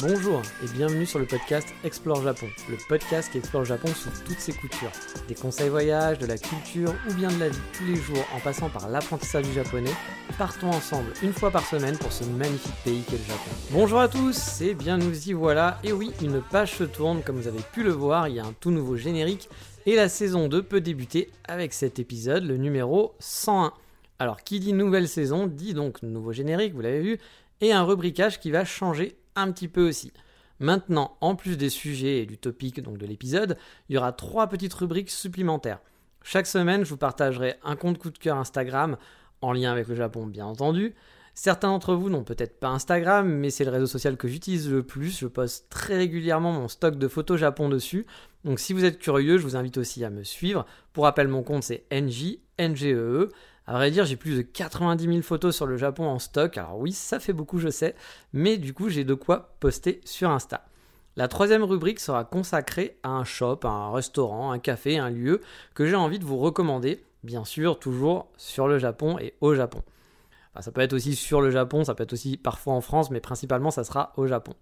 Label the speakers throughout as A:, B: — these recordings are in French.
A: Bonjour et bienvenue sur le podcast Explore Japon, le podcast qui explore Japon sous toutes ses coutures. Des conseils voyage, de la culture ou bien de la vie tous les jours en passant par l'apprentissage du japonais, partons ensemble une fois par semaine pour ce magnifique pays qu'est le Japon. Bonjour à tous et bien nous y voilà. Et oui, une page se tourne comme vous avez pu le voir, il y a un tout nouveau générique et la saison 2 peut débuter avec cet épisode, le numéro 101. Alors qui dit nouvelle saison dit donc nouveau générique, vous l'avez vu, et un rubricage qui va changer un petit peu aussi. Maintenant, en plus des sujets et du topic donc de l'épisode, il y aura trois petites rubriques supplémentaires. Chaque semaine, je vous partagerai un compte coup de cœur Instagram en lien avec le Japon, bien entendu. Certains d'entre vous n'ont peut-être pas Instagram, mais c'est le réseau social que j'utilise le plus. Je poste très régulièrement mon stock de photos Japon dessus. Donc si vous êtes curieux, je vous invite aussi à me suivre. Pour rappel, mon compte c'est NJ, NGEE. À vrai dire, j'ai plus de 90 000 photos sur le Japon en stock. Alors oui, ça fait beaucoup, je sais, mais du coup, j'ai de quoi poster sur Insta. La troisième rubrique sera consacrée à un shop, à un restaurant, un café, un lieu que j'ai envie de vous recommander, bien sûr, toujours sur le Japon et au Japon. ça peut être aussi sur le Japon, ça peut être aussi parfois en France, mais principalement ça sera au Japon.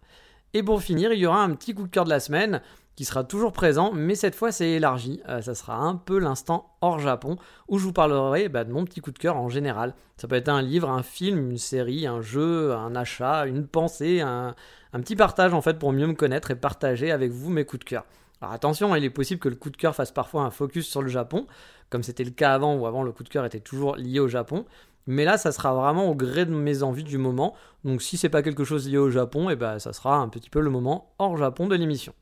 A: Et pour finir, il y aura un petit coup de cœur de la semaine qui sera toujours présent, mais cette fois c'est élargi. Euh, ça sera un peu l'instant hors Japon, où je vous parlerai bah, de mon petit coup de cœur en général. Ça peut être un livre, un film, une série, un jeu, un achat, une pensée, un, petit partage en fait pour mieux me connaître et partager avec vous mes coups de cœur. Alors attention, il est possible que le coup de cœur fasse parfois un focus sur le Japon, comme c'était le cas avant, où avant le coup de cœur était toujours lié au Japon. Mais là, ça sera vraiment au gré de mes envies du moment. Donc si c'est pas quelque chose lié au Japon, et eh ben ça sera un petit peu le moment hors Japon de l'émission.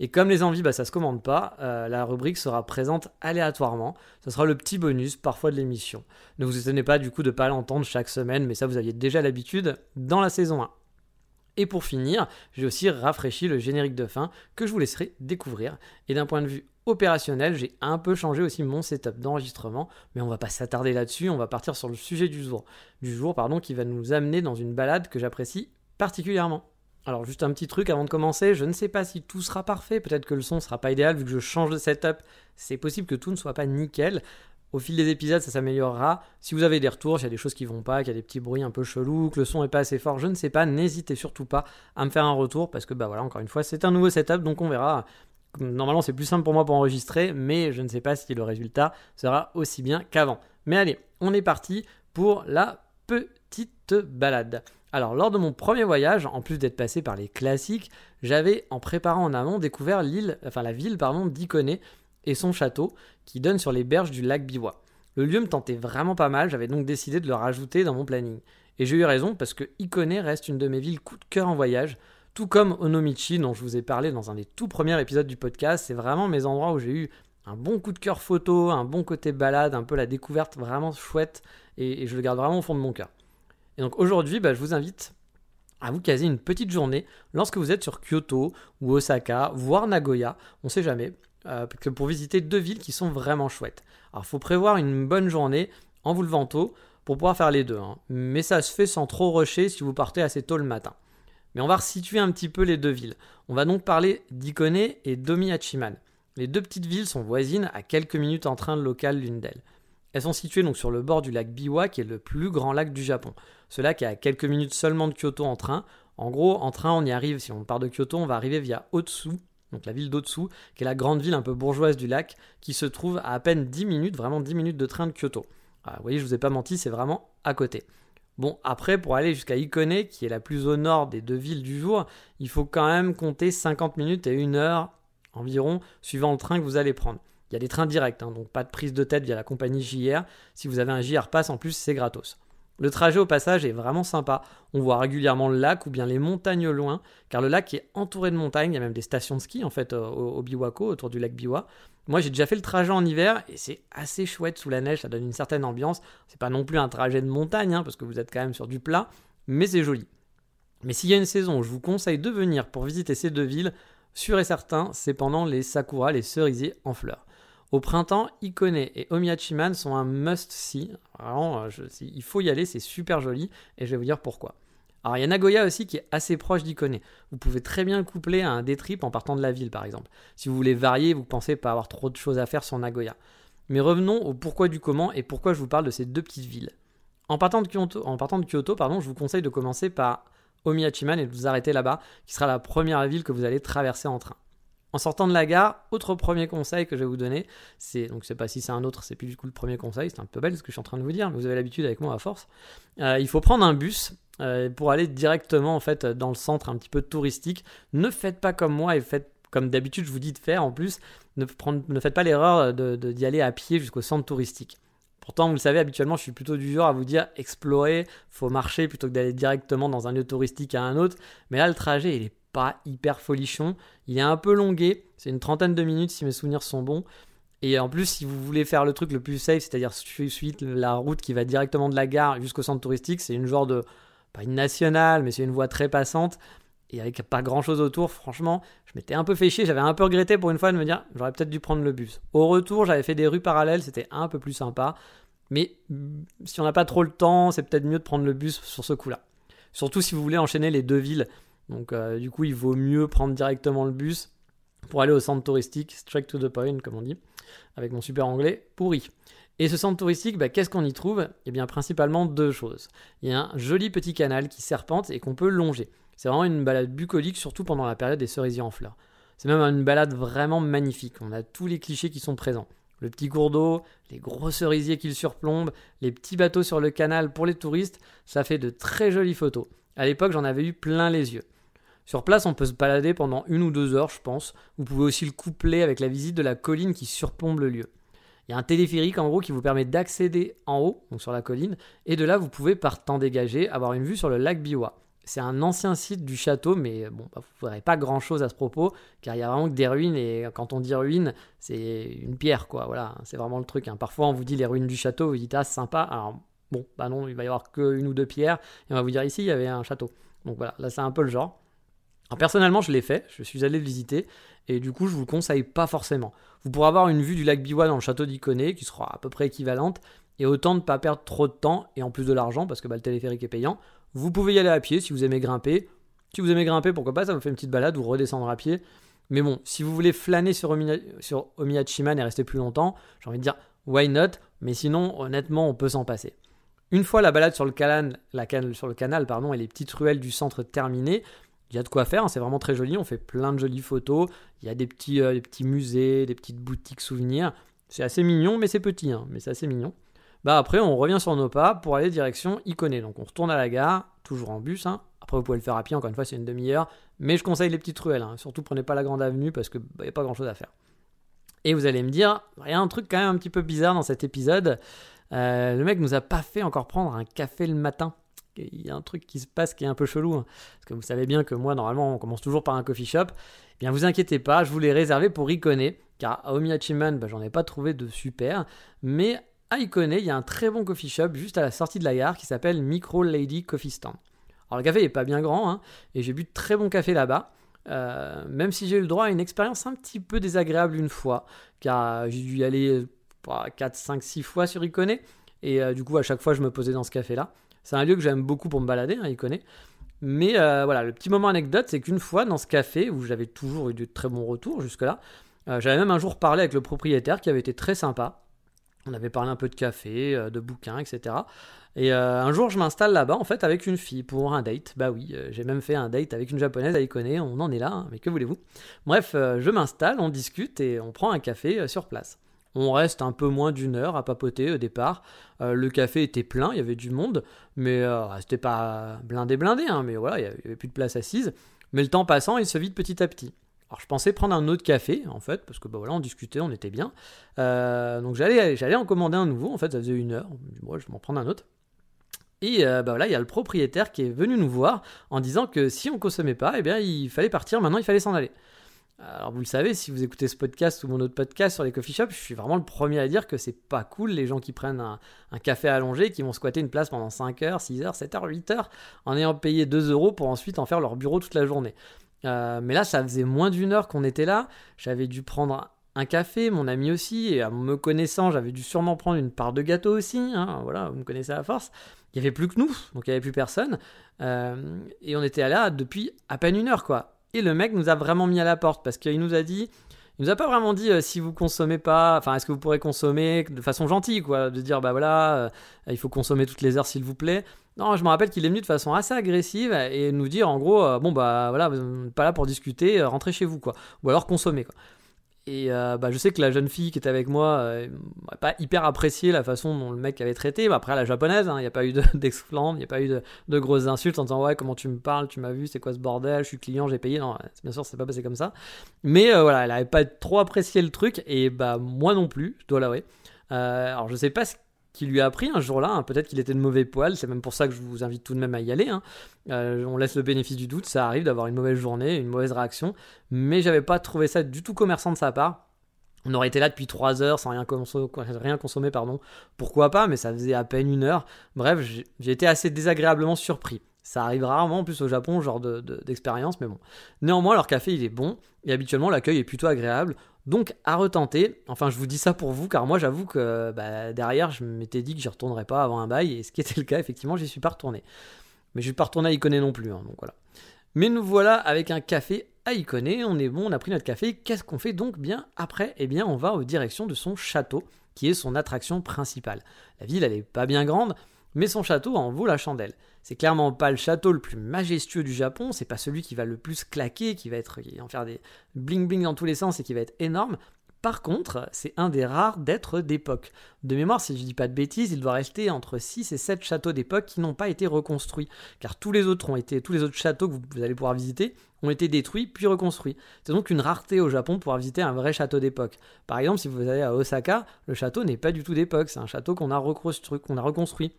A: Et comme les envies, bah, ça se commande pas, euh, la rubrique sera présente aléatoirement. Ce sera le petit bonus parfois de l'émission. Ne vous étonnez pas du coup de ne pas l'entendre chaque semaine, mais ça vous aviez déjà l'habitude dans la saison 1. Et pour finir, j'ai aussi rafraîchi le générique de fin que je vous laisserai découvrir. Et d'un point de vue opérationnel, j'ai un peu changé aussi mon setup d'enregistrement, mais on va pas s'attarder là-dessus, on va partir sur le sujet du jour, du jour pardon, qui va nous amener dans une balade que j'apprécie particulièrement. Alors juste un petit truc avant de commencer, je ne sais pas si tout sera parfait, peut-être que le son sera pas idéal vu que je change de setup, c'est possible que tout ne soit pas nickel. Au fil des épisodes, ça s'améliorera. Si vous avez des retours, s'il y a des choses qui vont pas, qu'il y a des petits bruits un peu chelous, que le son est pas assez fort, je ne sais pas, n'hésitez surtout pas à me faire un retour parce que bah voilà, encore une fois, c'est un nouveau setup donc on verra. Normalement, c'est plus simple pour moi pour enregistrer, mais je ne sais pas si le résultat sera aussi bien qu'avant. Mais allez, on est parti pour la petite balade. Alors, lors de mon premier voyage, en plus d'être passé par les classiques, j'avais, en préparant en amont, découvert l'île, enfin la ville, pardon, d'Ikone et son château, qui donne sur les berges du lac Biwa. Le lieu me tentait vraiment pas mal, j'avais donc décidé de le rajouter dans mon planning. Et j'ai eu raison parce que Ikone reste une de mes villes coup de cœur en voyage, tout comme Onomichi dont je vous ai parlé dans un des tout premiers épisodes du podcast. C'est vraiment mes endroits où j'ai eu un bon coup de cœur photo, un bon côté balade, un peu la découverte vraiment chouette, et, je le garde vraiment au fond de mon cœur. Et donc aujourd'hui, bah, je vous invite à vous caser une petite journée lorsque vous êtes sur Kyoto ou Osaka, voire Nagoya, on sait jamais, euh, pour visiter deux villes qui sont vraiment chouettes. Alors il faut prévoir une bonne journée en vous levant tôt pour pouvoir faire les deux, hein. mais ça se fait sans trop rusher si vous partez assez tôt le matin. Mais on va resituer un petit peu les deux villes. On va donc parler d'Ikone et d'Omiyachiman. Les deux petites villes sont voisines à quelques minutes en train local l'une d'elles. Elles sont situées donc sur le bord du lac Biwa, qui est le plus grand lac du Japon. Ce lac est à quelques minutes seulement de Kyoto en train. En gros, en train, on y arrive, si on part de Kyoto, on va arriver via Otsu, donc la ville d'Otsu, qui est la grande ville un peu bourgeoise du lac, qui se trouve à à peine 10 minutes, vraiment 10 minutes de train de Kyoto. Ah, vous voyez, je vous ai pas menti, c'est vraiment à côté. Bon, après, pour aller jusqu'à Ikone, qui est la plus au nord des deux villes du jour, il faut quand même compter 50 minutes et une heure environ, suivant le train que vous allez prendre. Il y a des trains directs, hein, donc pas de prise de tête via la compagnie JR. Si vous avez un JR Pass, en plus, c'est gratos. Le trajet au passage est vraiment sympa. On voit régulièrement le lac ou bien les montagnes loin, car le lac est entouré de montagnes. Il y a même des stations de ski en fait au, au Biwako, autour du lac Biwa. Moi, j'ai déjà fait le trajet en hiver et c'est assez chouette sous la neige. Ça donne une certaine ambiance. C'est pas non plus un trajet de montagne, hein, parce que vous êtes quand même sur du plat, mais c'est joli. Mais s'il y a une saison où je vous conseille de venir pour visiter ces deux villes, sûr et certain, c'est pendant les sakura, les cerisiers en fleurs. Au printemps, Ikone et Omiyachiman sont un must-see. Vraiment, il faut y aller, c'est super joli, et je vais vous dire pourquoi. Alors il y a Nagoya aussi qui est assez proche d'Ikone. Vous pouvez très bien le coupler à un day trip en partant de la ville par exemple. Si vous voulez varier, vous pensez pas avoir trop de choses à faire sur Nagoya. Mais revenons au pourquoi du comment et pourquoi je vous parle de ces deux petites villes. En partant de Kyoto, en partant de Kyoto je vous conseille de commencer par Omiyachiman et de vous arrêter là-bas, qui sera la première ville que vous allez traverser en train. En sortant de la gare, autre premier conseil que je vais vous donner, c'est donc sais pas si c'est un autre, c'est plus du coup le premier conseil, c'est un peu belle ce que je suis en train de vous dire, mais vous avez l'habitude avec moi à force. Euh, il faut prendre un bus euh, pour aller directement en fait dans le centre un petit peu touristique. Ne faites pas comme moi et faites comme d'habitude je vous dis de faire en plus. Ne, faites pas l'erreur d'y aller à pied jusqu'au centre touristique. Pourtant, vous le savez, habituellement, je suis plutôt du genre à vous dire explorer, faut marcher plutôt que d'aller directement dans un lieu touristique à un autre. Mais là, le trajet, il est pas hyper folichon. Il est un peu longué, c'est une trentaine de minutes si mes souvenirs sont bons. Et en plus, si vous voulez faire le truc le plus safe, c'est-à-dire suite la route qui va directement de la gare jusqu'au centre touristique, c'est une genre de, pas une nationale, mais c'est une voie très passante. Et avec pas grand chose autour, franchement, je m'étais un peu fait chier. J'avais un peu regretté pour une fois de me dire, j'aurais peut-être dû prendre le bus. Au retour, j'avais fait des rues parallèles, c'était un peu plus sympa. Mais si on n'a pas trop le temps, c'est peut-être mieux de prendre le bus sur ce coup-là. Surtout si vous voulez enchaîner les deux villes donc euh, du coup, il vaut mieux prendre directement le bus pour aller au centre touristique, straight to the point, comme on dit, avec mon super anglais pourri. Et ce centre touristique, bah, qu'est-ce qu'on y trouve? Eh bien, principalement deux choses. Il y a un joli petit canal qui serpente et qu'on peut longer. C'est vraiment une balade bucolique, surtout pendant la période des cerisiers en fleurs. C'est même une balade vraiment magnifique. On a tous les clichés qui sont présents. Le petit cours d'eau, les gros cerisiers qui le surplombent, les petits bateaux sur le canal pour les touristes, ça fait de très jolies photos. À l'époque, j'en avais eu plein les yeux. Sur place, on peut se balader pendant une ou deux heures, je pense. Vous pouvez aussi le coupler avec la visite de la colline qui surplombe le lieu. Il y a un téléphérique en gros qui vous permet d'accéder en haut, donc sur la colline, et de là vous pouvez par temps dégagé avoir une vue sur le lac Biwa. C'est un ancien site du château, mais bon, bah, vous ne verrez pas grand chose à ce propos, car il y a vraiment que des ruines, et quand on dit ruines, c'est une pierre, quoi, voilà, c'est vraiment le truc. Hein. Parfois on vous dit les ruines du château, vous dites ah sympa, alors bon, bah non, il va y avoir qu'une ou deux pierres, et on va vous dire ici il y avait un château. Donc voilà, là c'est un peu le genre personnellement, je l'ai fait, je suis allé le visiter, et du coup, je vous le conseille pas forcément. Vous pourrez avoir une vue du lac Biwa dans le château d'Iconé, qui sera à peu près équivalente, et autant ne pas perdre trop de temps, et en plus de l'argent, parce que bah, le téléphérique est payant. Vous pouvez y aller à pied si vous aimez grimper. Si vous aimez grimper, pourquoi pas, ça vous fait une petite balade ou redescendre à pied. Mais bon, si vous voulez flâner sur, sur Omiyachiman et rester plus longtemps, j'ai envie de dire why not, mais sinon, honnêtement, on peut s'en passer. Une fois la balade sur le canal, sur le canal et les petites ruelles du centre terminées, il y a de quoi faire, hein, c'est vraiment très joli, on fait plein de jolies photos, il y a des petits, euh, musées, des petites boutiques souvenirs, c'est assez mignon, mais c'est petit, hein, mais c'est assez mignon. Bah après, on revient sur nos pas pour aller direction Iconé, donc on retourne à la gare, toujours en bus, hein. après vous pouvez le faire à pied, encore une fois c'est une demi-heure, mais je conseille les petites ruelles, surtout prenez pas la grande avenue parce qu'il n'y bah, a pas grand chose à faire. Et vous allez me dire, il y a un truc quand même un petit peu bizarre dans cet épisode, euh, le mec nous a pas fait encore prendre un café le matin il y a un truc qui se passe qui est un peu chelou. Hein. Parce que vous savez bien que moi, normalement, on commence toujours par un coffee shop. Eh bien, vous inquiétez pas, je vous l'ai réservé pour Ikone. Car à Omiyachiman, bah, j'en ai pas trouvé de super. Mais à Ikone, il y a un très bon coffee shop juste à la sortie de la gare qui s'appelle Micro Lady Coffee Stand. Alors, le café n'est pas bien grand, hein, et j'ai bu de très bon café là-bas. Euh, même si j'ai eu le droit à une expérience un petit peu désagréable une fois, car j'ai dû y aller 4, 5, 6 fois sur Ikone, et euh, du coup à chaque fois je me posais dans ce café là. C'est un lieu que j'aime beaucoup pour me balader, hein, connaît. Mais euh, voilà, le petit moment anecdote, c'est qu'une fois dans ce café, où j'avais toujours eu de très bons retours jusque-là, euh, j'avais même un jour parlé avec le propriétaire qui avait été très sympa. On avait parlé un peu de café, de bouquins, etc. Et un jour, je m'installe là-bas, en fait, avec une fille pour un date. Bah oui, j'ai même fait un date avec une japonaise à Ikone, on en est là, hein, mais que voulez-vous? Bref, je m'installe, on discute et on prend un café sur place. On reste un peu moins d'une heure à papoter au départ. Euh, le café était plein, il y avait du monde, mais euh, c'était pas blindé blindé, hein, mais voilà, il y avait plus de place assise. Mais le temps passant, il se vide petit à petit. Alors je pensais prendre un autre café en fait, parce que bah, voilà, on discutait, on était bien. Euh, donc j'allais, j'allais en commander un nouveau, en fait ça faisait une heure. Moi je vais m'en prendre un autre. Et bah voilà, il y a le propriétaire qui est venu nous voir en disant que si on consommait pas, eh bien il fallait partir, maintenant il fallait s'en aller. Alors vous le savez, si vous écoutez ce podcast ou mon autre podcast sur les coffee shops, je suis vraiment le premier à dire que c'est pas cool les gens qui prennent un, café allongé, qui vont squatter une place pendant 5 heures, 6 heures, 7 heures, 8 heures, en ayant payé 2 euros pour ensuite en faire leur bureau toute la journée. Euh, mais là, ça faisait moins d'une heure qu'on était là. J'avais dû prendre un café, mon ami aussi, et en me connaissant, j'avais dû sûrement prendre une part de gâteau aussi. Hein, voilà, vous me connaissez à force. Il n'y avait plus que nous, donc il n'y avait plus personne. Euh, et on était là depuis à peine une heure, quoi. Et le mec nous a vraiment mis à la porte parce qu'il nous a dit, il nous a pas vraiment dit euh, si vous consommez pas, enfin est-ce que vous pourrez consommer de façon gentille quoi, de dire bah voilà, euh, il faut consommer toutes les heures s'il vous plaît. Non, je me rappelle qu'il est venu de façon assez agressive et nous dire en gros euh, bon bah voilà, vous n'êtes pas là pour discuter, rentrez chez vous quoi, ou alors consommez quoi. Et euh, bah, je sais que la jeune fille qui était avec moi euh, pas hyper apprécié la façon dont le mec avait traité. Bah, après, la japonaise, hein, il n'y a pas eu d'exclame, il n'y a pas eu de, grosses insultes en disant Ouais, comment tu me parles, tu m'as vu, c'est quoi ce bordel, je suis client, j'ai payé. Non, bien sûr, c'est pas passé comme ça. Mais euh, voilà, elle n'avait pas trop apprécié le truc, et bah, moi non plus, je dois l'avouer. alors, je sais pas ce qui lui a appris un jour-là. Hein. Peut-être qu'il était de mauvais poil, c'est même pour ça que je vous invite tout de même à y aller. Hein. Euh, on laisse le bénéfice du doute, ça arrive d'avoir une mauvaise journée, une mauvaise réaction, mais j'avais pas trouvé ça du tout commerçant de sa part. On aurait été là depuis 3 heures sans rien, consommer, pardon. Pourquoi pas, mais ça faisait à peine une heure. Bref, j'ai été assez désagréablement surpris. Ça arrive rarement en plus au Japon, genre d'expérience, mais bon. Néanmoins, leur café il est bon et habituellement l'accueil est plutôt agréable. Donc à retenter, enfin je vous dis ça pour vous car moi j'avoue que bah, derrière je m'étais dit que j'y retournerais pas avant un bail et ce qui était le cas effectivement j'y suis pas retourné. Mais je suis pas retourné à Icone non plus, hein, donc voilà. Mais nous voilà avec un café à Icone, on est bon, on a pris notre café, qu'est-ce qu'on fait donc bien après? Eh bien on va aux directions de son château qui est son attraction principale. La ville elle est pas bien grande, mais son château en vaut la chandelle. C'est clairement pas le château le plus majestueux du Japon, c'est pas celui qui va le plus claquer, qui va être en faire des bling bling dans tous les sens et qui va être énorme. Par contre, c'est un des rares d'êtres d'époque. De mémoire, si je dis pas de bêtises, il doit rester entre 6 et 7 châteaux d'époque qui n'ont pas été reconstruits, car tous les autres ont été, tous les autres châteaux que vous allez pouvoir visiter ont été détruits puis reconstruits. C'est donc une rareté au Japon pour visiter un vrai château d'époque. Par exemple, si vous allez à Osaka, le château n'est pas du tout d'époque, c'est un château qu'on a reconstruit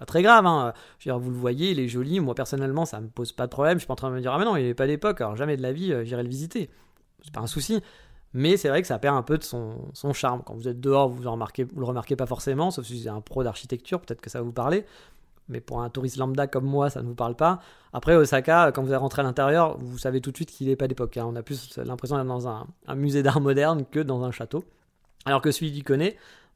A: pas très grave. Hein. Je veux vous le voyez, il est joli. Moi, personnellement, ça me pose pas de problème. Je suis pas en train de me dire, ah, mais non, il n'est pas d'époque. Alors, jamais de la vie, euh, j'irai le visiter. C'est pas un souci. Mais c'est vrai que ça perd un peu de son, charme. Quand vous êtes dehors, vous, vous le remarquez pas forcément, sauf si vous êtes un pro d'architecture, peut-être que ça va vous parler. Mais pour un touriste lambda comme moi, ça ne vous parle pas. Après, Osaka, quand vous allez rentrer à l'intérieur, vous savez tout de suite qu'il n'est pas d'époque. Hein. On a plus l'impression d'être dans un, musée d'art moderne que dans un château. Alors que celui d'Ikone,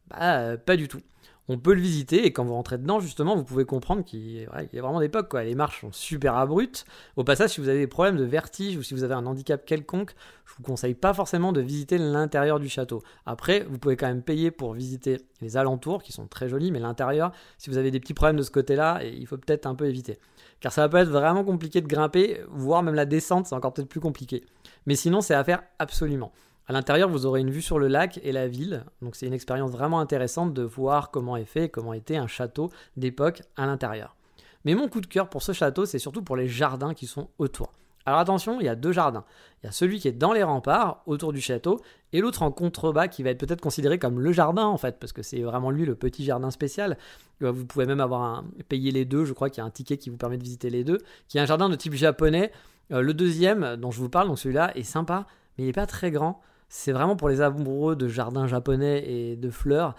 A: bah, euh, pas du tout on peut le visiter et quand vous rentrez dedans, justement, vous pouvez comprendre qu'il y a vraiment d'époque. Quoi. Les marches sont super abruptes. Au passage, si vous avez des problèmes de vertige ou si vous avez un handicap quelconque, je vous conseille pas forcément de visiter l'intérieur du château. Après, vous pouvez quand même payer pour visiter les alentours qui sont très jolis, mais l'intérieur, si vous avez des petits problèmes de ce côté-là, il faut peut-être un peu éviter. Car ça va peut être vraiment compliqué de grimper, voire même la descente, c'est encore peut-être plus compliqué. Mais sinon, c'est à faire absolument. À l'intérieur, vous aurez une vue sur le lac et la ville, donc c'est une expérience vraiment intéressante de voir comment est fait, comment était un château d'époque à l'intérieur. Mais mon coup de cœur pour ce château, c'est surtout pour les jardins qui sont autour. Alors attention, il y a deux jardins. Il y a celui qui est dans les remparts, autour du château, et l'autre en contrebas qui va être peut-être considéré comme le jardin en fait, parce que c'est vraiment lui le petit jardin spécial. Euh, vous pouvez même avoir un, payer les deux, je crois qu'il y a un ticket qui vous permet de visiter les deux, qui est un jardin de type japonais. Euh, le deuxième dont je vous parle, donc celui-là, est sympa, mais il n'est pas très grand. C'est vraiment pour les amoureux de jardins japonais et de fleurs.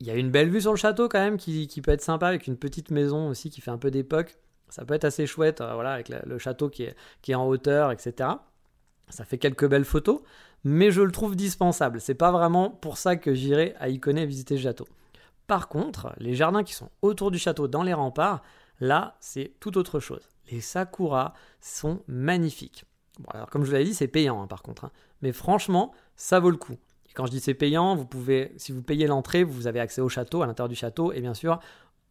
A: Il y a une belle vue sur le château quand même qui, peut être sympa avec une petite maison aussi qui fait un peu d'époque. Ça peut être assez chouette, euh, voilà, avec le château qui est, qui est en hauteur, etc. Ça fait quelques belles photos, mais je le trouve dispensable. C'est pas vraiment pour ça que j'irai à Icone visiter ce château. Par contre, les jardins qui sont autour du château dans les remparts, là, c'est tout autre chose. Les sakuras sont magnifiques. Bon, alors comme je vous l'avais dit, c'est payant hein, par contre. Hein. Mais franchement, ça vaut le coup. Et quand je dis c'est payant, vous pouvez, si vous payez l'entrée, vous avez accès au château, à l'intérieur du château, et bien sûr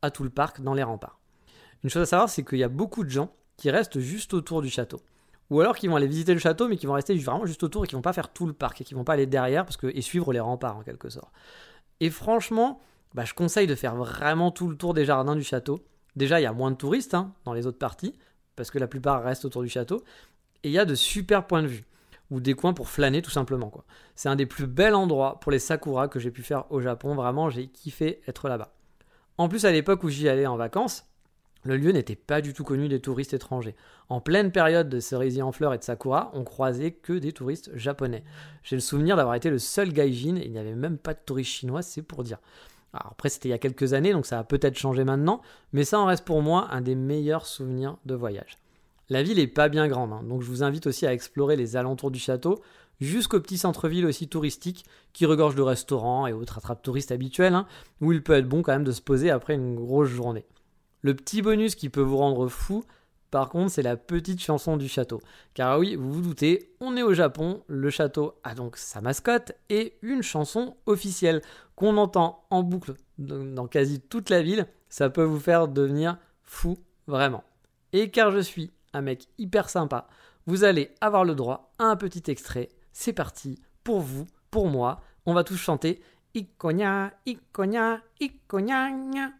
A: à tout le parc dans les remparts. Une chose à savoir, c'est qu'il y a beaucoup de gens qui restent juste autour du château. Ou alors qui vont aller visiter le château, mais qui vont rester vraiment juste autour et qui vont pas faire tout le parc et qui vont pas aller derrière parce et suivre les remparts en quelque sorte. Et franchement, bah, je conseille de faire vraiment tout le tour des jardins du château. Déjà, il y a moins de touristes hein, dans les autres parties, parce que la plupart restent autour du château. Et il y a de super points de vue ou des coins pour flâner tout simplement. C'est un des plus bels endroits pour les sakura que j'ai pu faire au Japon. Vraiment, j'ai kiffé être là-bas. En plus, à l'époque où j'y allais en vacances, Le lieu n'était pas du tout connu des touristes étrangers. En pleine période de cerisier en fleurs et de sakura, on croisait que des touristes japonais. J'ai le souvenir d'avoir été le seul gaijin et il n'y avait même pas de touristes chinois, c'est pour dire. Alors après, c'était il y a quelques années, donc ça a peut-être changé maintenant, mais ça en reste pour moi un des meilleurs souvenirs de voyage. La ville est pas bien grande, hein, donc je vous invite aussi à explorer les alentours du château, jusqu'au petit centre-ville aussi touristique, qui regorge de restaurants et autres attrapes touristes habituels, hein, où il peut être bon quand même de se poser après une grosse journée. Le petit bonus qui peut vous rendre fou, par contre, c'est la petite chanson du château. Car oui, vous vous doutez, on est au Japon, le château a donc sa mascotte et une chanson officielle qu'on entend en boucle dans quasi toute la ville. Ça peut vous faire devenir fou, vraiment. Et car je suis un mec hyper sympa, vous allez avoir le droit à un petit extrait. C'est parti, pour vous, pour moi, on va tous chanter Ikonya, Ikonya, Ikonya.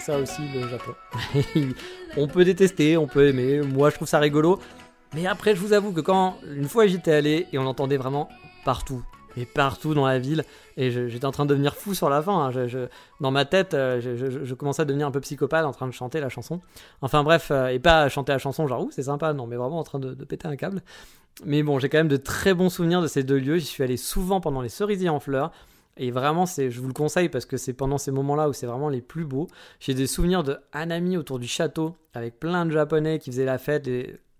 A: Ça aussi le Japon. on peut détester, on peut aimer. Moi, je trouve ça rigolo. Mais après, je vous avoue que quand une fois j'étais allé et on l'entendait vraiment partout, et partout dans la ville, et j'étais en train de devenir fou sur la fin. Hein. dans ma tête, euh, je, commençais à devenir un peu psychopathe en train de chanter la chanson. Enfin bref, euh, et pas chanter la chanson genre ouh c'est sympa, non, mais vraiment en train de, de péter un câble. Mais bon, j'ai quand même de très bons souvenirs de ces deux lieux. J'y suis allé souvent pendant les cerisiers en fleurs. Et vraiment, c'est, je vous le conseille parce que c'est pendant ces moments-là où c'est vraiment les plus beaux. J'ai des souvenirs de Hanami autour du château avec plein de Japonais qui faisaient la fête.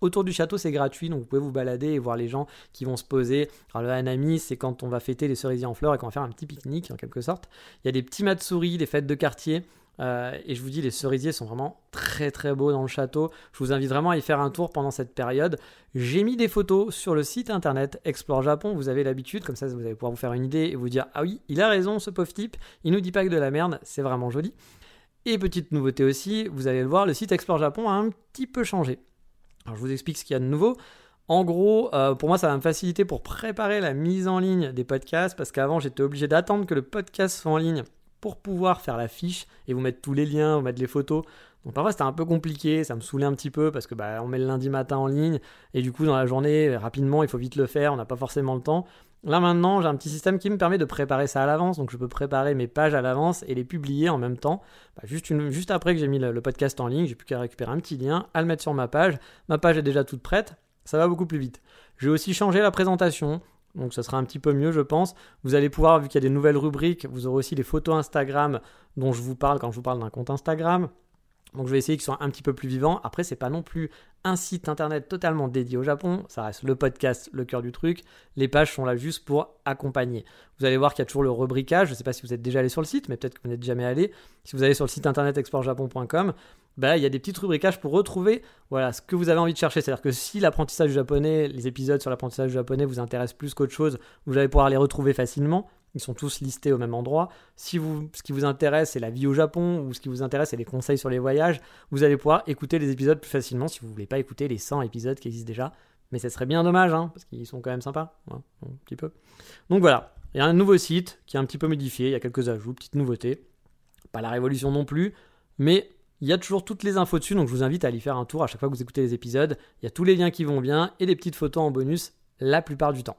A: Autour du château, c'est gratuit, donc vous pouvez vous balader et voir les gens qui vont se poser. Alors le Hanami, c'est quand on va fêter les cerisiers en fleurs et qu'on va faire un petit pique-nique en quelque sorte. Il y a des petits matsuri, des fêtes de quartier. Euh, et je vous dis, les cerisiers sont vraiment très très beaux dans le château. Je vous invite vraiment à y faire un tour pendant cette période. J'ai mis des photos sur le site internet Explore Japon. Vous avez l'habitude, comme ça vous allez pouvoir vous faire une idée et vous dire Ah oui, il a raison ce pauvre type, il nous dit pas que de la merde, c'est vraiment joli. Et petite nouveauté aussi, vous allez le voir, le site Explore Japon a un petit peu changé. Alors je vous explique ce qu'il y a de nouveau. En gros, euh, pour moi, ça va me faciliter pour préparer la mise en ligne des podcasts parce qu'avant, j'étais obligé d'attendre que le podcast soit en ligne pour pouvoir faire la fiche et vous mettre tous les liens, vous mettre les photos. Donc parfois c'était un peu compliqué, ça me saoulait un petit peu parce que bah, on met le lundi matin en ligne et du coup dans la journée rapidement il faut vite le faire, on n'a pas forcément le temps. Là maintenant j'ai un petit système qui me permet de préparer ça à l'avance, donc je peux préparer mes pages à l'avance et les publier en même temps. Bah, juste, après que j'ai mis le, le, podcast en ligne, j'ai plus qu'à récupérer un petit lien, à le mettre sur ma page. Ma page est déjà toute prête, ça va beaucoup plus vite. J'ai aussi changé la présentation. Donc ça sera un petit peu mieux, je pense. Vous allez pouvoir, vu qu'il y a des nouvelles rubriques, vous aurez aussi les photos Instagram dont je vous parle quand je vous parle d'un compte Instagram. Donc je vais essayer qu'ils soient un petit peu plus vivants. Après, c'est pas non plus un site internet totalement dédié au Japon. Ça reste le podcast, le cœur du truc. Les pages sont là juste pour accompagner. Vous allez voir qu'il y a toujours le rubricage. Je ne sais pas si vous êtes déjà allé sur le site, mais peut-être que vous n'êtes jamais allé. Si vous allez sur le site internet exportjapon.com, bah, il y a des petits rubricages pour retrouver voilà, ce que vous avez envie de chercher. C'est-à-dire que si l'apprentissage japonais, les épisodes sur l'apprentissage japonais vous intéressent plus qu'autre chose, vous allez pouvoir les retrouver facilement. Ils sont tous listés au même endroit. Si vous, ce qui vous intéresse, c'est la vie au Japon, ou ce qui vous intéresse, c'est les conseils sur les voyages, vous allez pouvoir écouter les épisodes plus facilement si vous ne voulez pas écouter les 100 épisodes qui existent déjà. Mais ce serait bien dommage, hein, parce qu'ils sont quand même sympas, un petit peu. Donc voilà, il y a un nouveau site qui est un petit peu modifié, il y a quelques ajouts, petites nouveautés. Pas la révolution non plus, mais il y a toujours toutes les infos dessus, donc je vous invite à aller faire un tour à chaque fois que vous écoutez les épisodes. Il y a tous les liens qui vont bien et des petites photos en bonus la plupart du temps.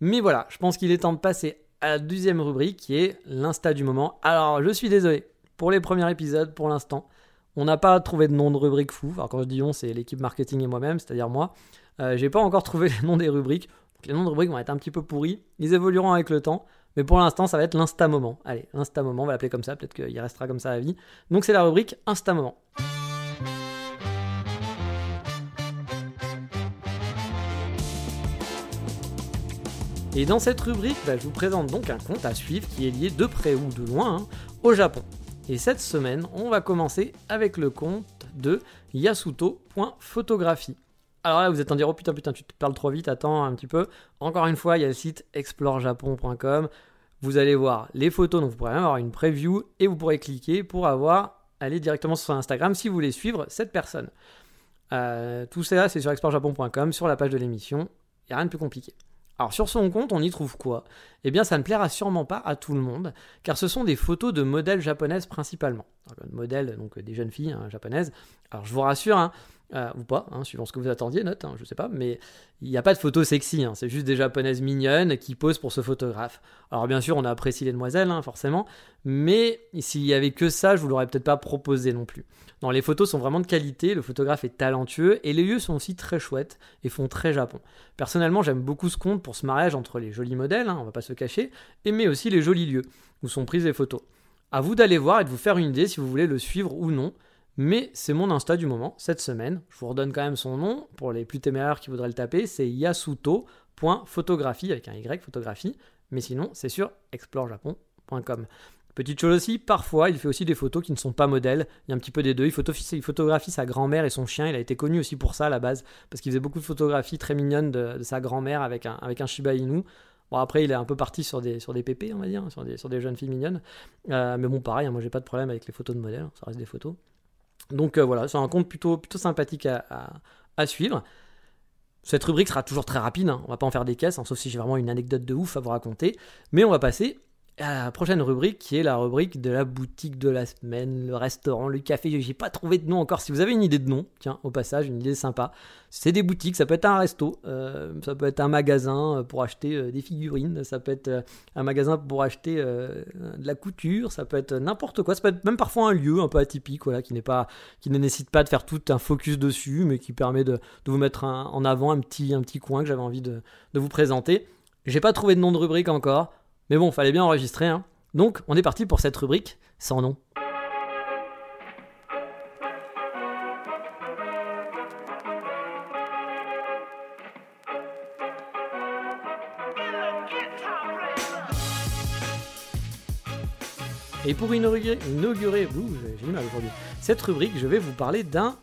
A: Mais voilà, je pense qu'il est temps de passer à la deuxième rubrique qui est l'insta du moment. Alors, je suis désolé, pour les premiers épisodes, pour l'instant, on n'a pas trouvé de nom de rubrique fou. Alors, quand je dis on, c'est l'équipe marketing et moi-même, c'est-à-dire moi. Euh, j'ai pas encore trouvé les noms des rubriques. les noms de rubriques vont être un petit peu pourris. Ils évolueront avec le temps. Mais pour l'instant, ça va être l'insta moment. Allez, l'insta moment, on va l'appeler comme ça. Peut-être qu'il restera comme ça à vie. Donc, c'est la rubrique insta moment. Et dans cette rubrique, bah, je vous présente donc un compte à suivre qui est lié de près ou de loin hein, au Japon. Et cette semaine, on va commencer avec le compte de yasuto.photographie. Alors là, vous êtes en dire, oh putain, putain, tu te parles trop vite, attends un petit peu. Encore une fois, il y a le site explorejapon.com. Vous allez voir les photos, donc vous pourrez avoir une preview et vous pourrez cliquer pour avoir, aller directement sur Instagram si vous voulez suivre cette personne. Euh, tout ça, c'est sur explorejapon.com, sur la page de l'émission. Il n'y a rien de plus compliqué. Alors sur son compte, on y trouve quoi? Eh bien, ça ne plaira sûrement pas à tout le monde, car ce sont des photos de modèles japonaises principalement. modèles, donc des jeunes filles hein, japonaises. Alors je vous rassure, hein, euh, ou pas, hein, suivant ce que vous attendiez, note, hein, je sais pas, mais il n'y a pas de photos sexy, hein, c'est juste des japonaises mignonnes qui posent pour ce photographe. Alors bien sûr, on a apprécié les demoiselles, forcément, mais s'il y avait que ça, je vous l'aurais peut-être pas proposé non plus. Non, les photos sont vraiment de qualité, le photographe est talentueux, et les lieux sont aussi très chouettes et font très Japon. Personnellement, j'aime beaucoup ce compte pour ce mariage entre les jolis modèles, on va pas se cacher, et mais aussi les jolis lieux où sont prises les photos. À vous d'aller voir et de vous faire une idée si vous voulez le suivre ou non. Mais c'est mon Insta du moment, cette semaine. Je vous redonne quand même son nom pour les plus téméraires qui voudraient le taper. C'est yasuto.photographie avec un Y, photographie. Mais sinon, c'est sur explorejapon.com. Petite chose aussi, parfois il fait aussi des photos qui ne sont pas modèles. Il y a un petit peu des deux. Il photographie, sa grand-mère et son chien. Il a été connu aussi pour ça à la base, parce qu'il faisait beaucoup de photographies très mignonnes de, sa grand-mère avec un, Shiba Inu. Bon, après, il est un peu parti sur des, sur pépés, on va dire, sur des, jeunes filles mignonnes. Euh, mais bon, pareil, hein, moi j'ai pas de problème avec les photos de modèles, ça reste des photos. Donc euh, voilà, c'est un compte plutôt, plutôt sympathique à, suivre. Cette rubrique sera toujours très rapide, hein. on va pas en faire des caisses, hein, sauf si j'ai vraiment une anecdote de ouf à vous raconter. Mais on va passer à la prochaine rubrique qui est la rubrique de la boutique de la semaine, le restaurant, le café. J'ai pas trouvé de nom encore. Si vous avez une idée de nom, tiens, au passage, une idée sympa, c'est des boutiques. Ça peut être un resto, euh, ça peut être un magasin pour acheter euh, des figurines, ça peut être euh, un magasin pour acheter de la couture, ça peut être n'importe quoi. Ça peut être même parfois un lieu un peu atypique, voilà, qui n'est pas, qui ne nécessite pas de faire tout un focus dessus, mais qui permet de, de vous mettre en avant un petit, un petit coin que j'avais envie de, de vous présenter. J'ai pas trouvé de nom de rubrique encore. Mais bon, fallait bien enregistrer. Hein. Donc, on est parti pour cette rubrique sans nom. Et pour inaugurer, inaugurer j'ai mal aujourd'hui, cette rubrique, je vais vous parler d'un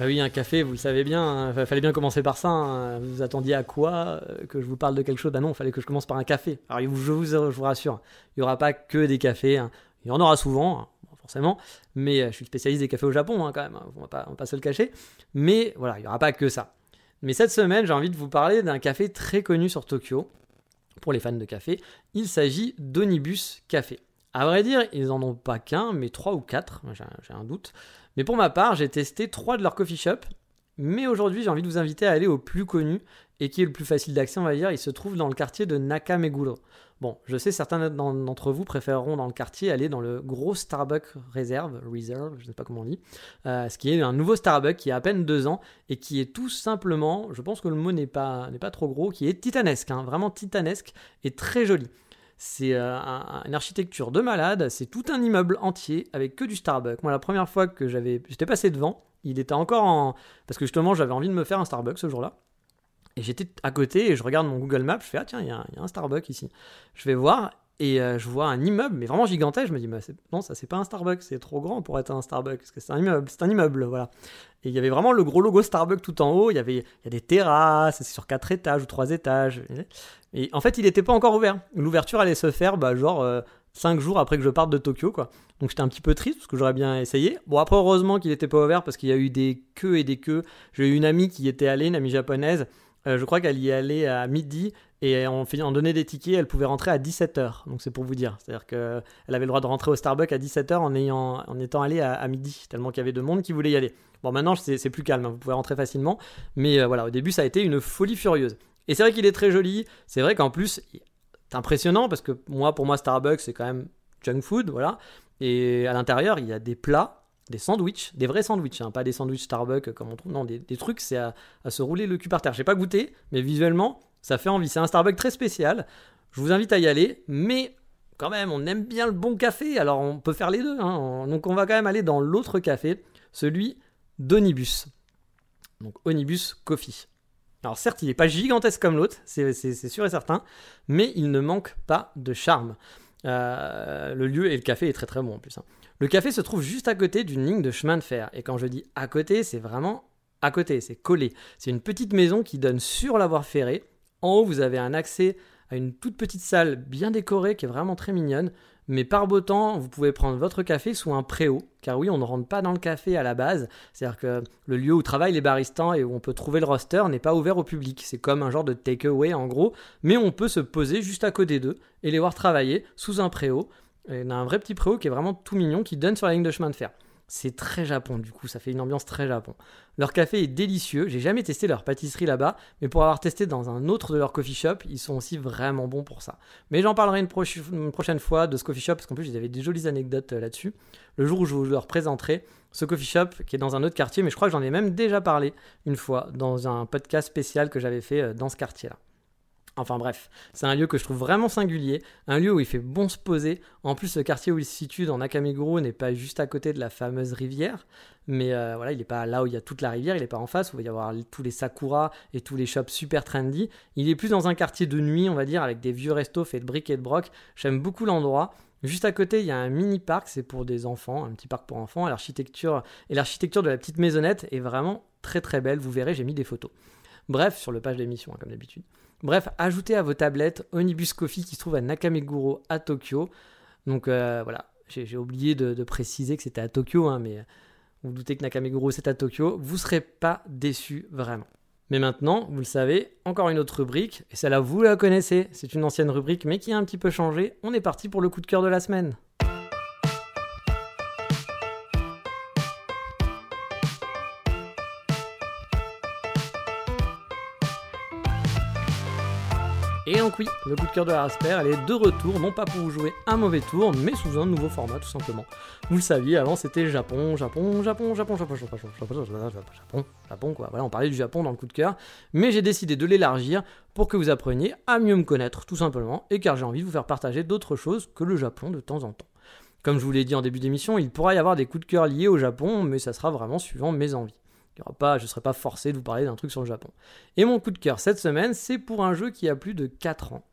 A: bah oui, un café, vous le savez bien, hein. fallait bien commencer par ça. Hein. Vous attendiez à quoi euh, Que je vous parle de quelque chose? Ah non, il fallait que je commence par un café. Alors je vous, rassure, il n'y aura pas que des cafés. Hein. Il y en aura souvent, forcément, mais euh, je suis spécialiste des cafés au Japon quand même, on ne va pas se le cacher. Mais voilà, il n'y aura pas que ça. Mais cette semaine, j'ai envie de vous parler d'un café très connu sur Tokyo, pour les fans de café. Il s'agit d'Onibus Café. À vrai dire, ils n'en ont pas qu'un, mais trois ou quatre, j'ai un doute. Mais pour ma part, j'ai testé trois de leurs coffee shops. Mais aujourd'hui, j'ai envie de vous inviter à aller au plus connu et qui est le plus facile d'accès, on va dire. Il se trouve dans le quartier de Nakameguro. Bon, je sais, certains d'entre vous préféreront dans le quartier aller dans le gros Starbucks Reserve, Reserve, je ne sais pas comment on dit, euh, ce qui est un nouveau Starbucks qui a à peine deux ans et qui est tout simplement, je pense que le mot n'est pas, trop gros, qui est titanesque, hein, vraiment titanesque et très joli. C'est euh, une architecture de malade, c'est tout un immeuble entier avec que du Starbucks. Moi, la première fois que j'avais, j'étais passé devant, il était encore en. Parce que justement, j'avais envie de me faire un Starbucks ce jour-là. Et j'étais à côté et je regarde mon Google Maps, je fais Ah tiens, il y, a un Starbucks ici. Je vais voir et euh, je vois un immeuble, mais vraiment gigantesque. Je me dis bah, Non, ça c'est pas un Starbucks, c'est trop grand pour être un Starbucks, parce que c'est un immeuble, c'est un immeuble, voilà. Et il y avait vraiment le gros logo Starbucks tout en haut, il y avait y a des terrasses, c'est sur quatre étages ou trois étages. Et en fait, il n'était pas encore ouvert. L'ouverture allait se faire, bah, genre, 5 euh, jours après que je parte de Tokyo, quoi. Donc j'étais un petit peu triste parce que j'aurais bien essayé. Bon, après, heureusement qu'il n'était pas ouvert parce qu'il y a eu des queues et des queues. J'ai eu une amie qui était allée, une amie japonaise. Euh, je crois qu'elle y allait à midi et on, on donnait des tickets, elle pouvait rentrer à 17h. Donc c'est pour vous dire. C'est-à-dire qu'elle avait le droit de rentrer au Starbucks à 17h en, ayant, en étant allée à, midi, tellement qu'il y avait de monde qui voulait y aller. Bon, maintenant c'est plus calme, hein. vous pouvez rentrer facilement. Mais euh, voilà, au début ça a été une folie furieuse. Et c'est vrai qu'il est très joli. C'est vrai qu'en plus, c'est impressionnant parce que moi, pour moi, Starbucks, c'est quand même junk food, voilà. Et à l'intérieur, il y a des plats, des sandwichs, des vrais sandwichs, hein, pas des sandwichs Starbucks comme on trouve. Non, des, trucs, c'est à, se rouler le cul par terre. J'ai pas goûté, mais visuellement, ça fait envie. C'est un Starbucks très spécial. Je vous invite à y aller, mais quand même, on aime bien le bon café, alors on peut faire les deux. Hein. Donc on va quand même aller dans l'autre café, celui d'Onibus. Donc Onibus Coffee. Alors certes, il n'est pas gigantesque comme l'autre, c'est sûr et certain, mais il ne manque pas de charme. Euh, le lieu et le café est très très bon en plus. Hein. Le café se trouve juste à côté d'une ligne de chemin de fer. Et quand je dis à côté, c'est vraiment à côté, c'est collé. C'est une petite maison qui donne sur la voie ferrée. En haut, vous avez un accès à une toute petite salle bien décorée qui est vraiment très mignonne. Mais par beau temps, vous pouvez prendre votre café sous un préau, car oui, on ne rentre pas dans le café à la base. C'est-à-dire que le lieu où travaillent les baristas et où on peut trouver le roster n'est pas ouvert au public. C'est comme un genre de take-away en gros, mais on peut se poser juste à côté d'eux et les voir travailler sous un préau. On a un vrai petit préau qui est vraiment tout mignon, qui donne sur la ligne de chemin de fer. C'est très japon du coup, ça fait une ambiance très japon. Leur café est délicieux, j'ai jamais testé leur pâtisserie là-bas, mais pour avoir testé dans un autre de leurs coffee shop, ils sont aussi vraiment bons pour ça. Mais j'en parlerai une, prochaine fois de ce coffee shop, parce qu'en plus ils avaient des jolies anecdotes euh, là-dessus, le jour où je vous leur présenterai ce coffee shop qui est dans un autre quartier, mais je crois que j'en ai même déjà parlé une fois dans un podcast spécial que j'avais fait euh, dans ce quartier-là. Enfin bref, c'est un lieu que je trouve vraiment singulier, un lieu où il fait bon se poser. En plus, le quartier où il se situe dans Nakameguro n'est pas juste à côté de la fameuse rivière, mais euh, voilà, il n'est pas là où il y a toute la rivière, il n'est pas en face où il va y avoir tous les sakura et tous les shops super trendy. Il est plus dans un quartier de nuit, on va dire, avec des vieux restos faits de briques et de broc. J'aime beaucoup l'endroit. Juste à côté, il y a un mini parc, c'est pour des enfants, un petit parc pour enfants. L'architecture et l'architecture de la petite maisonnette est vraiment très très belle. Vous verrez, j'ai mis des photos. Bref, sur le page d'émission, hein, comme d'habitude. Bref, ajoutez à vos tablettes Onibus Coffee qui se trouve à Nakameguro à Tokyo. Donc euh, voilà, j'ai oublié de, préciser que c'était à Tokyo, hein, mais vous, vous doutez que Nakameguro c'est à Tokyo. Vous ne serez pas déçus vraiment. Mais maintenant, vous le savez, encore une autre rubrique, et celle-là vous la connaissez, c'est une ancienne rubrique mais qui a un petit peu changé. On est parti pour le coup de cœur de la semaine. Et donc oui, le coup de cœur de la Rasper, elle est de retour, non pas pour vous jouer un mauvais tour, mais sous un nouveau format tout simplement. Vous le saviez, avant c'était Japon, Japon, Japon, Japon, Japon, Japon, Japon, Japon, Japon, quoi. Voilà, on parlait du Japon dans le coup de cœur, mais j'ai décidé de l'élargir pour que vous appreniez à mieux me connaître tout simplement, et car j'ai envie de vous faire partager d'autres choses que le Japon de temps en temps. Comme je vous l'ai dit en début d'émission, il pourra y avoir des coups de cœur liés au Japon, mais ça sera vraiment suivant mes envies je ne serai pas forcé de vous parler d'un truc sur le Japon. Et mon coup de cœur cette semaine, c'est pour un jeu qui a plus de 4 ans.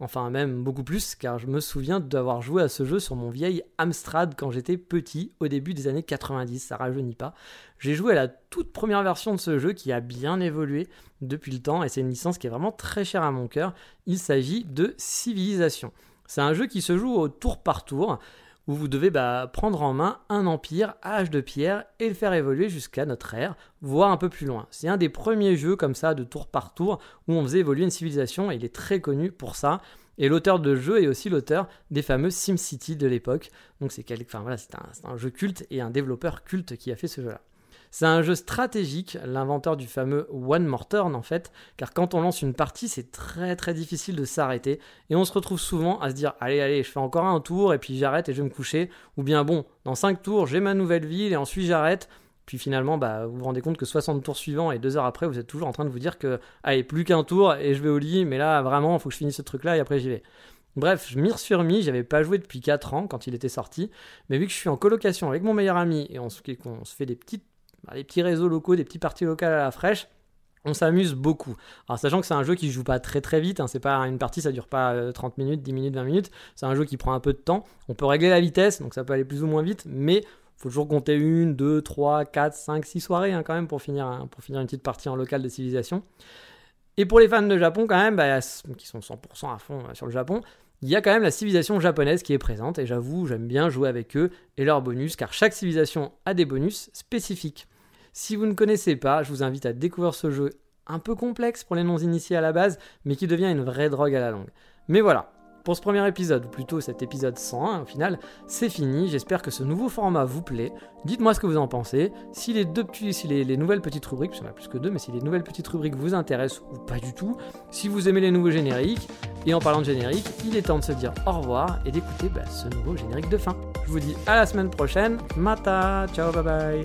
A: Enfin, même beaucoup plus, car je me souviens d'avoir joué à ce jeu sur mon vieil Amstrad quand j'étais petit, au début des années 90, ça rajeunit pas. J'ai joué à la toute première version de ce jeu qui a bien évolué depuis le temps, et c'est une licence qui est vraiment très chère à mon cœur. Il s'agit de Civilization. C'est un jeu qui se joue au tour par tour, où vous devez bah, prendre en main un empire à âge de pierre et le faire évoluer jusqu'à notre ère, voire un peu plus loin. C'est un des premiers jeux comme ça de tour par tour où on faisait évoluer une civilisation et il est très connu pour ça. Et l'auteur de jeu est aussi l'auteur des fameux SimCity de l'époque. Donc c'est enfin, voilà, un, un jeu culte et un développeur culte qui a fait ce jeu-là. C'est un jeu stratégique, l'inventeur du fameux One More Turn en fait, car quand on lance une partie, c'est très très difficile de s'arrêter et on se retrouve souvent à se dire allez allez, je fais encore un tour et puis j'arrête et je vais me coucher ou bien bon, dans 5 tours, j'ai ma nouvelle ville et ensuite j'arrête. Puis finalement, bah, vous vous rendez compte que 60 tours suivants et 2 heures après, vous êtes toujours en train de vous dire que allez, plus qu'un tour et je vais au lit, mais là vraiment, il faut que je finisse ce truc là et après j'y vais. Bref, je m'y suis remis, j'avais pas joué depuis 4 ans quand il était sorti, mais vu que je suis en colocation avec mon meilleur ami et on se fait des petites bah, les petits réseaux locaux, des petits parties locales à la fraîche, on s'amuse beaucoup. Alors sachant que c'est un jeu qui joue pas très très vite, hein, c'est pas une partie, ça dure pas 30 euh, minutes, 10 minutes, 20 minutes, c'est un jeu qui prend un peu de temps. On peut régler la vitesse, donc ça peut aller plus ou moins vite, mais faut toujours compter une, deux, trois, quatre, cinq, six soirées hein, quand même pour finir, pour finir une petite partie en local de civilisation. Et pour les fans de Japon quand même, bah, qui sont 100% à fond euh, sur le Japon, il y a quand même la civilisation japonaise qui est présente et j'avoue, j'aime bien jouer avec eux et leurs bonus car chaque civilisation a des bonus spécifiques. Si vous ne connaissez pas, je vous invite à découvrir ce jeu un peu complexe pour les non-initiés à la base, mais qui devient une vraie drogue à la longue. Mais voilà, pour ce premier épisode, ou plutôt cet épisode 101 au final, c'est fini. J'espère que ce nouveau format vous plaît. Dites-moi ce que vous en pensez. Si les deux les, nouvelles petites rubriques, parce y en a plus que deux, mais si les nouvelles petites rubriques vous intéressent ou pas du tout. Si vous aimez les nouveaux génériques. Et en parlant de générique, il est temps de se dire au revoir et d'écouter bah, ce nouveau générique de fin. Je vous dis à la semaine prochaine. Mata, ciao, bye bye.